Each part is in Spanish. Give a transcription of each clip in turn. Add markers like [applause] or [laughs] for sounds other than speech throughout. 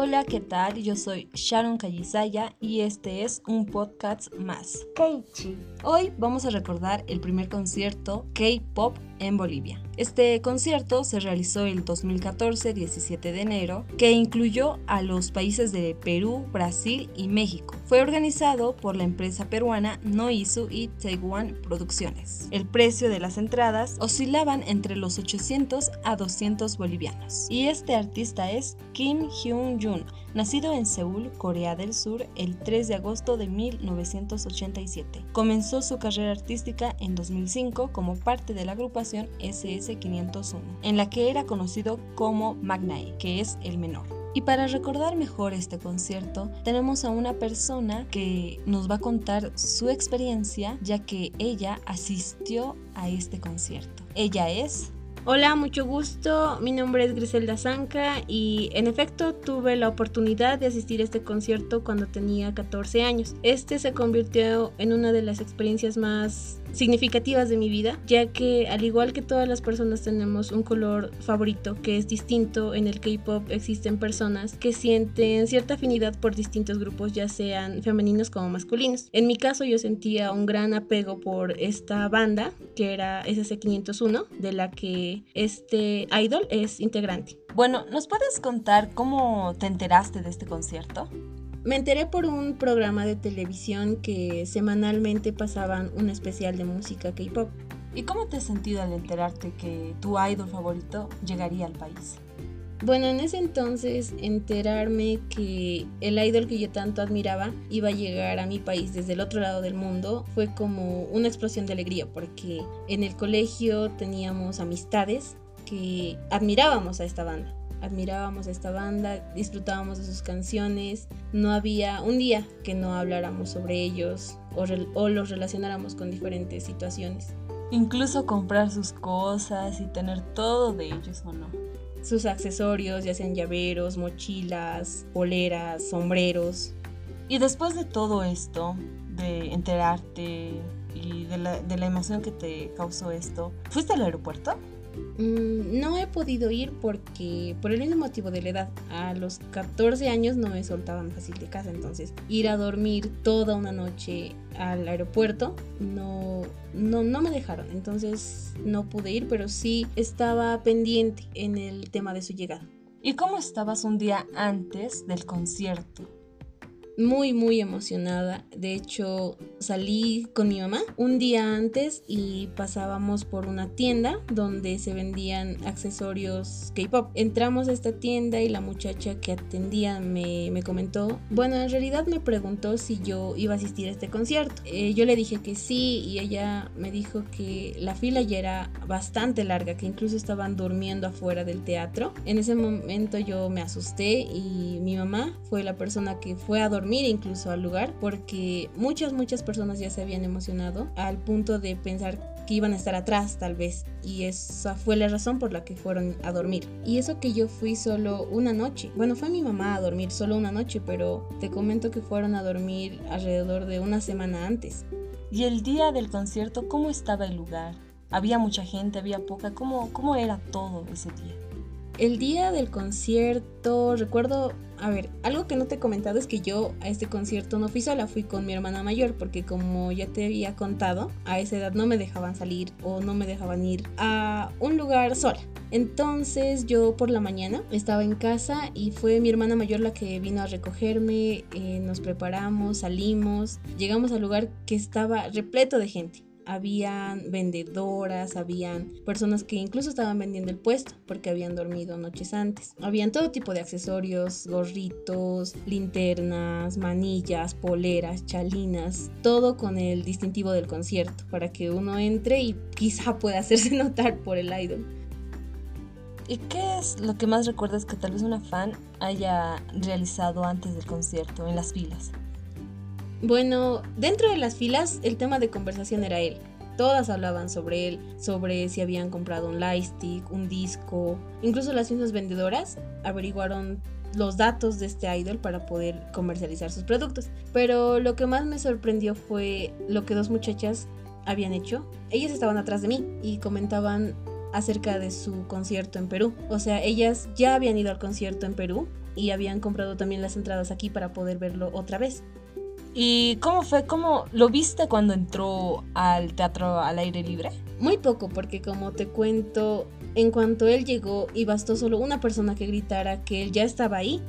Hola, ¿qué tal? Yo soy Sharon Callisaya y este es un podcast más. Keiichi. Hoy vamos a recordar el primer concierto K-Pop en Bolivia. Este concierto se realizó el 2014, 17 de enero, que incluyó a los países de Perú, Brasil y México. Fue organizado por la empresa peruana Noizu y Taiwan Producciones. El precio de las entradas oscilaban entre los 800 a 200 bolivianos. Y este artista es Kim Hyun-jun, nacido en Seúl, Corea del Sur, el 3 de agosto de 1987. Comenzó su carrera artística en 2005 como parte de la agrupación SS501, en la que era conocido como Magnae, que es el menor. Y para recordar mejor este concierto, tenemos a una persona que nos va a contar su experiencia, ya que ella asistió a este concierto. Ella es Hola, mucho gusto. Mi nombre es Griselda Zanca y en efecto tuve la oportunidad de asistir a este concierto cuando tenía 14 años. Este se convirtió en una de las experiencias más significativas de mi vida, ya que al igual que todas las personas tenemos un color favorito que es distinto, en el K-Pop existen personas que sienten cierta afinidad por distintos grupos, ya sean femeninos como masculinos. En mi caso yo sentía un gran apego por esta banda, que era SC501, de la que este idol es integrante. Bueno, ¿nos puedes contar cómo te enteraste de este concierto? Me enteré por un programa de televisión que semanalmente pasaban un especial de música K-pop. ¿Y cómo te has sentido al enterarte que tu idol favorito llegaría al país? Bueno, en ese entonces enterarme que el idol que yo tanto admiraba iba a llegar a mi país desde el otro lado del mundo fue como una explosión de alegría porque en el colegio teníamos amistades que admirábamos a esta banda admirábamos a esta banda, disfrutábamos de sus canciones, no había un día que no habláramos sobre ellos o, los relacionáramos con diferentes situaciones. Incluso comprar sus cosas y tener todo de ellos o no. Sus accesorios, ya sean llaveros, mochilas, poleras, sombreros. Y después de todo esto, de enterarte y de la, de la emoción que te causó esto, ¿fuiste al aeropuerto? Mm, no he podido ir porque por el mismo motivo de la edad. A los 14 años no me soltaban fácil de casa, entonces ir a dormir toda una noche al aeropuerto no, no, no me dejaron. Entonces no pude ir, pero sí estaba pendiente en el tema de su llegada. ¿Y cómo estabas un día antes del concierto? Muy muy emocionada. De hecho, salí con mi mamá un día antes y pasábamos por una tienda donde se vendían accesorios K-pop. Entramos a esta tienda y la muchacha que atendía me, comentó, bueno, en realidad me preguntó si yo iba a asistir a este concierto. Eh, yo le dije que sí y ella me dijo que la fila ya era bastante larga, que incluso estaban durmiendo afuera del teatro. En ese momento yo me asusté y mi mamá fue la persona que fue a dormir incluso al lugar porque muchas, muchas personas ya se habían emocionado al punto de pensar que iban a estar atrás tal vez y esa fue la razón por la que fueron a dormir. Y eso que yo fui solo una noche. Bueno, fue mi mamá a dormir solo una noche, pero te comento que fueron a dormir alrededor de una semana antes. ¿Y el día del concierto cómo estaba el lugar? ¿Había mucha gente? ¿Había poca? ¿Cómo, cómo era todo ese día? El día del concierto, recuerdo a ver, algo que no te he comentado es que yo a este concierto no fui sola, fui con mi hermana mayor, porque como ya te había contado, a esa edad no me dejaban salir o no me dejaban ir a un lugar sola. Entonces yo por la mañana estaba en casa y fue mi hermana mayor la que vino a recogerme, eh, nos preparamos, salimos, llegamos al lugar que estaba repleto de gente habían vendedoras, habían personas que incluso estaban vendiendo el puesto porque habían dormido noches antes. Habían todo tipo de accesorios, gorritos, linternas, manillas, poleras, chalinas, todo con el distintivo del concierto para que uno entre y quizá [laughs] pueda hacerse notar por el idol. ¿Y qué es lo que más recuerdas que tal vez una fan haya realizado antes del concierto en las filas? Bueno, dentro de las filas el tema de conversación era él. Todas hablaban sobre él, sobre si habían comprado un lightstick, un disco. Incluso las mismas vendedoras averiguaron los datos de este idol para poder comercializar sus productos. Pero lo que más me sorprendió fue lo que dos muchachas habían hecho. Ellas estaban atrás de mí y comentaban acerca de su concierto en Perú. O sea, ellas ya habían ido al concierto en Perú y habían comprado también las entradas aquí para poder verlo otra vez. ¿Y cómo fue? ¿Cómo lo viste cuando entró al teatro al aire libre? Muy poco, porque como te cuento, en cuanto él llegó y bastó solo una persona que gritara que él ya estaba ahí,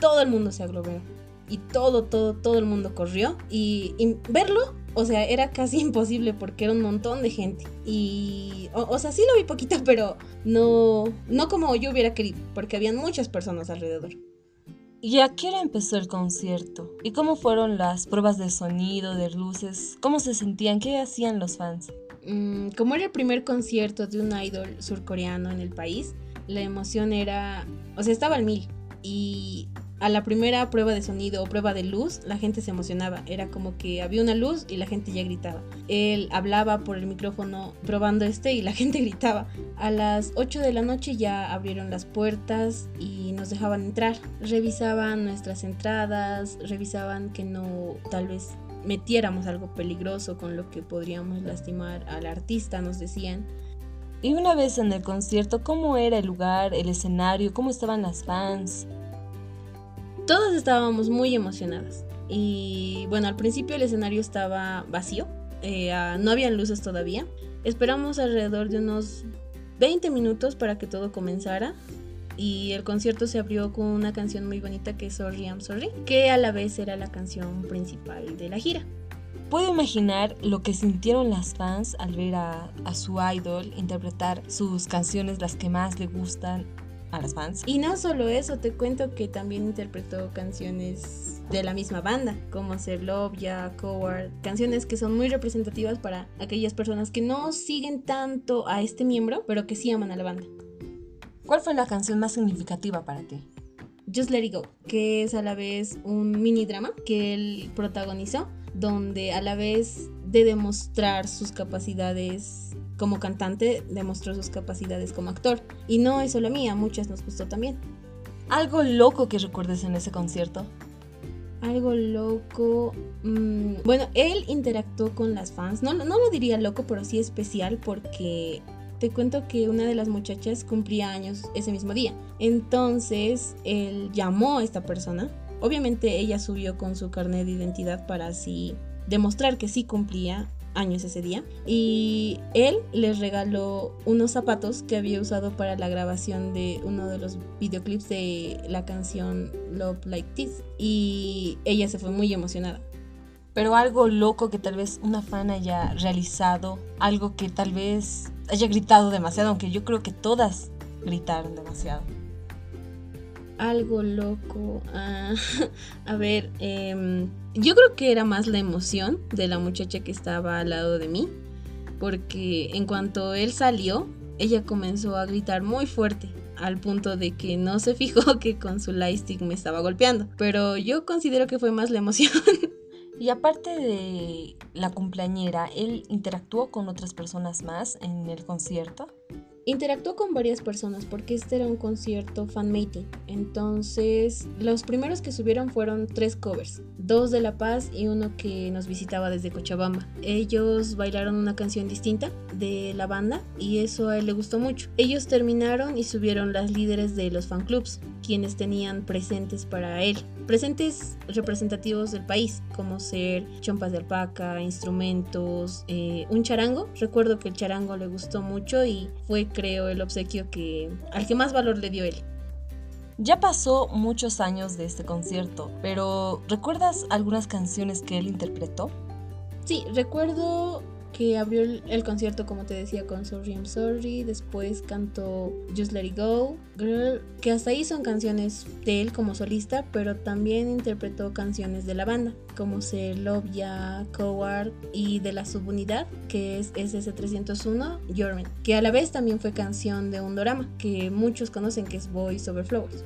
todo el mundo se aglomeró. Y todo, todo, todo el mundo corrió. Y, verlo, o sea, era casi [laughs] imposible porque era un montón de gente. Y, o, sea, sí lo vi poquito, pero no, no como yo hubiera querido, porque habían muchas personas alrededor. ¿Y a qué empezó el concierto? ¿Y cómo fueron las pruebas de sonido, de luces? ¿Cómo se sentían? ¿Qué hacían los fans? Mm, como era el primer concierto de un idol surcoreano en el país, la emoción era, o sea, estaba al mil. Y a la primera prueba de sonido o prueba de luz, la gente se emocionaba. Era como que había una luz y la gente ya gritaba. Él hablaba por el micrófono probando este y la [laughs] gente gritaba. A las 8 de la noche ya abrieron las puertas y nos dejaban entrar. Revisaban nuestras entradas, revisaban que no tal vez metiéramos algo peligroso con lo que podríamos lastimar al artista, nos decían. Y una vez en el concierto, ¿cómo era el lugar, el escenario, cómo estaban las fans? Todas estábamos muy emocionadas. Y bueno, al principio el escenario estaba vacío, eh, ah, no habían luces todavía. Esperamos alrededor de unos 20 minutos para que todo comenzara. Y el concierto se abrió con una canción muy bonita que es Sorry I'm Sorry, que a la vez era la canción principal de la gira. Puedo imaginar lo que sintieron las fans al ver a, a su idol interpretar sus canciones, las que más le gustan, a las fans. Y no solo eso, te cuento que también interpretó canciones de la misma banda, como Ser Love, Ya, Coward, canciones que son muy representativas para aquellas personas que no siguen tanto a este miembro, pero que sí aman a la banda. ¿Cuál fue la canción más significativa para ti? Just Let It Go, que es a la vez un mini drama que él protagonizó, donde a la vez de demostrar sus capacidades como cantante demostró sus capacidades como actor. Y no es solo mía, muchas nos gustó también. ¿Algo loco que recuerdes en ese concierto? Algo loco. Mm, bueno, él interactuó con las fans. No, no lo diría loco, pero sí especial porque te cuento que una de las muchachas cumplía años ese mismo día. Entonces, él llamó a esta persona. Obviamente ella subió con su carnet de identidad para así demostrar que sí cumplía años ese día y él les regaló unos zapatos que había usado para la grabación de uno de los videoclips de la canción Love Like This y ella se fue muy emocionada. Pero algo loco que tal vez una fan haya realizado, algo que tal vez haya gritado demasiado, aunque yo creo que todas gritaron demasiado algo loco. Ah, [laughs] a ver, em, yo creo que era más la emoción de la muchacha que estaba al lado de mí, porque en cuanto él salió, ella comenzó a gritar muy fuerte, al punto de que no se fijó [laughs] que con su lightstick me estaba golpeando. Pero yo considero que fue más la emoción. [laughs] Y aparte de la cumpleañera, ¿él interactuó con otras personas más en el concierto? Interactuó con varias personas porque este era un concierto fan-made. Entonces, los primeros que subieron fueron tres covers, dos de La Paz y uno que nos visitaba desde Cochabamba. Ellos bailaron una canción distinta de la banda y eso a él le gustó mucho. Ellos terminaron y subieron las líderes de los fan clubs, quienes tenían presentes para él presentes representativos del país, como ser chompas de alpaca, instrumentos, eh, un charango. Recuerdo que el charango le gustó mucho y fue, creo, el obsequio que al que más valor le dio él. Ya pasó muchos años de este concierto, pero ¿recuerdas algunas canciones que él interpretó? Sí, recuerdo que abrió el, concierto, como te decía, con Sorry I'm Sorry. Después cantó Just Let It Go, Girl, que hasta ahí son canciones de él como solista, pero también interpretó canciones de la banda, como Ser Ya, Coward y de la subunidad, que es SS301, Your Man, que a la vez también fue canción de un drama que muchos conocen que es Boys Over Flowers.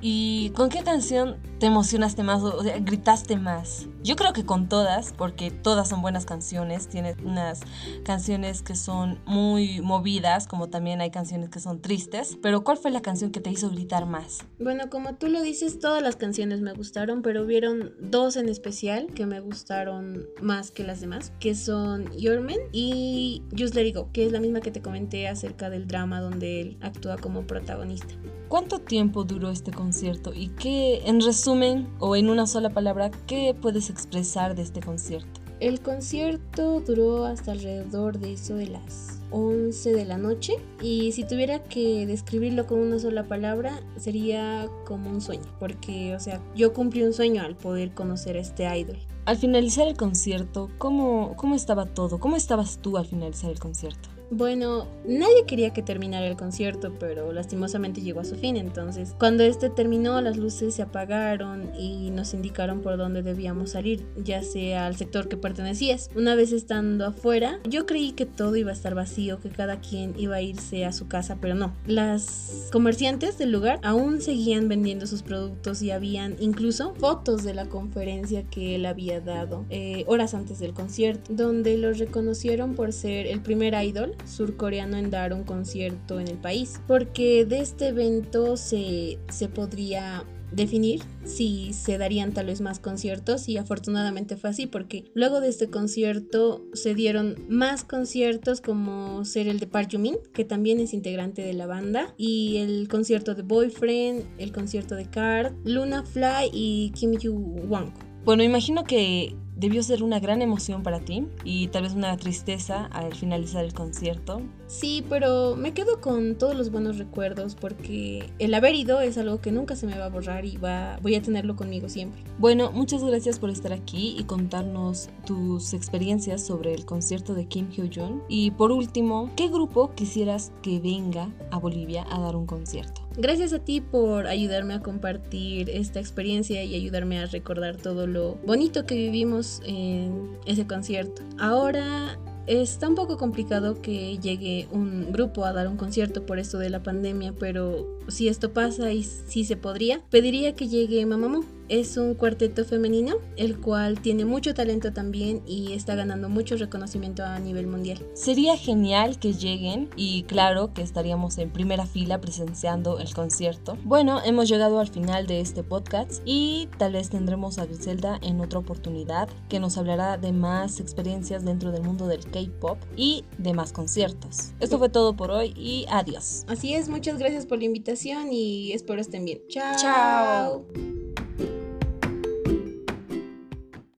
¿Y con qué canción te emocionaste más o, gritaste más? Yo creo que con todas, porque todas son buenas canciones, tiene unas canciones que son muy movidas, como también hay canciones que son tristes, pero ¿cuál fue la canción que te hizo gritar más? Bueno, como tú lo dices, todas las canciones me gustaron, pero hubieron dos en especial que me gustaron más que las demás, que son Your Man y Just Let It Go, que es la misma que te comenté acerca del drama donde él actúa como protagonista. ¿Cuánto tiempo duró este concierto y qué, en resumen o en una sola palabra, qué puedes expresar de este concierto? El concierto duró hasta alrededor de eso de las 11 de la noche y si tuviera que describirlo con una sola palabra sería como un sueño, porque o sea, yo cumplí un sueño al poder conocer a este idol. Al finalizar el concierto, ¿cómo, cómo estaba todo? ¿Cómo estabas tú al finalizar el concierto? Bueno, nadie quería que terminara el concierto, pero lastimosamente llegó a su fin. Entonces, cuando este terminó, las luces se apagaron y nos indicaron por dónde debíamos salir, ya sea al sector que pertenecías. Una vez estando afuera, yo creí que todo iba a estar vacío, que cada quien iba a irse a su casa, pero no. Las comerciantes del lugar aún seguían vendiendo sus productos y habían incluso fotos de la conferencia que él había dado eh, horas antes del concierto, donde lo reconocieron por ser el primer idol surcoreano en dar un concierto en el país, porque de este evento se, se podría definir si se darían tal vez más conciertos y afortunadamente fue así porque luego de este concierto se dieron más conciertos como ser el de Park Jumin que también es integrante de la banda y el concierto de Boyfriend, el concierto de Card, Luna Fly y Kim Yu Wang. Bueno, imagino que debió ser una gran emoción para ti y tal vez una tristeza al finalizar el concierto. Sí, pero me quedo con todos los buenos recuerdos porque el haber ido es algo que nunca se me va a borrar y va, voy a tenerlo conmigo siempre. Bueno, muchas gracias por estar aquí y contarnos tus experiencias sobre el concierto de Kim Hyo-jun. Y por último, ¿qué grupo quisieras que venga a Bolivia a dar un concierto? Gracias a ti por ayudarme a compartir esta experiencia y ayudarme a recordar todo lo bonito que vivimos en ese concierto. Ahora Está un poco complicado que llegue un grupo a dar un concierto por esto de la pandemia, pero si esto pasa y si se podría, pediría que llegue Mamamoo. Es un cuarteto femenino, el cual tiene mucho talento también y está ganando mucho reconocimiento a nivel mundial. Sería genial que lleguen y claro que estaríamos en primera fila presenciando el concierto. Bueno, hemos llegado al final de este podcast y tal vez tendremos a Griselda en otra oportunidad que nos hablará de más experiencias dentro del mundo del K-pop y de más conciertos. Esto fue todo por hoy y adiós. Así es, muchas gracias por la invitación y espero estén bien. Chao. Chao.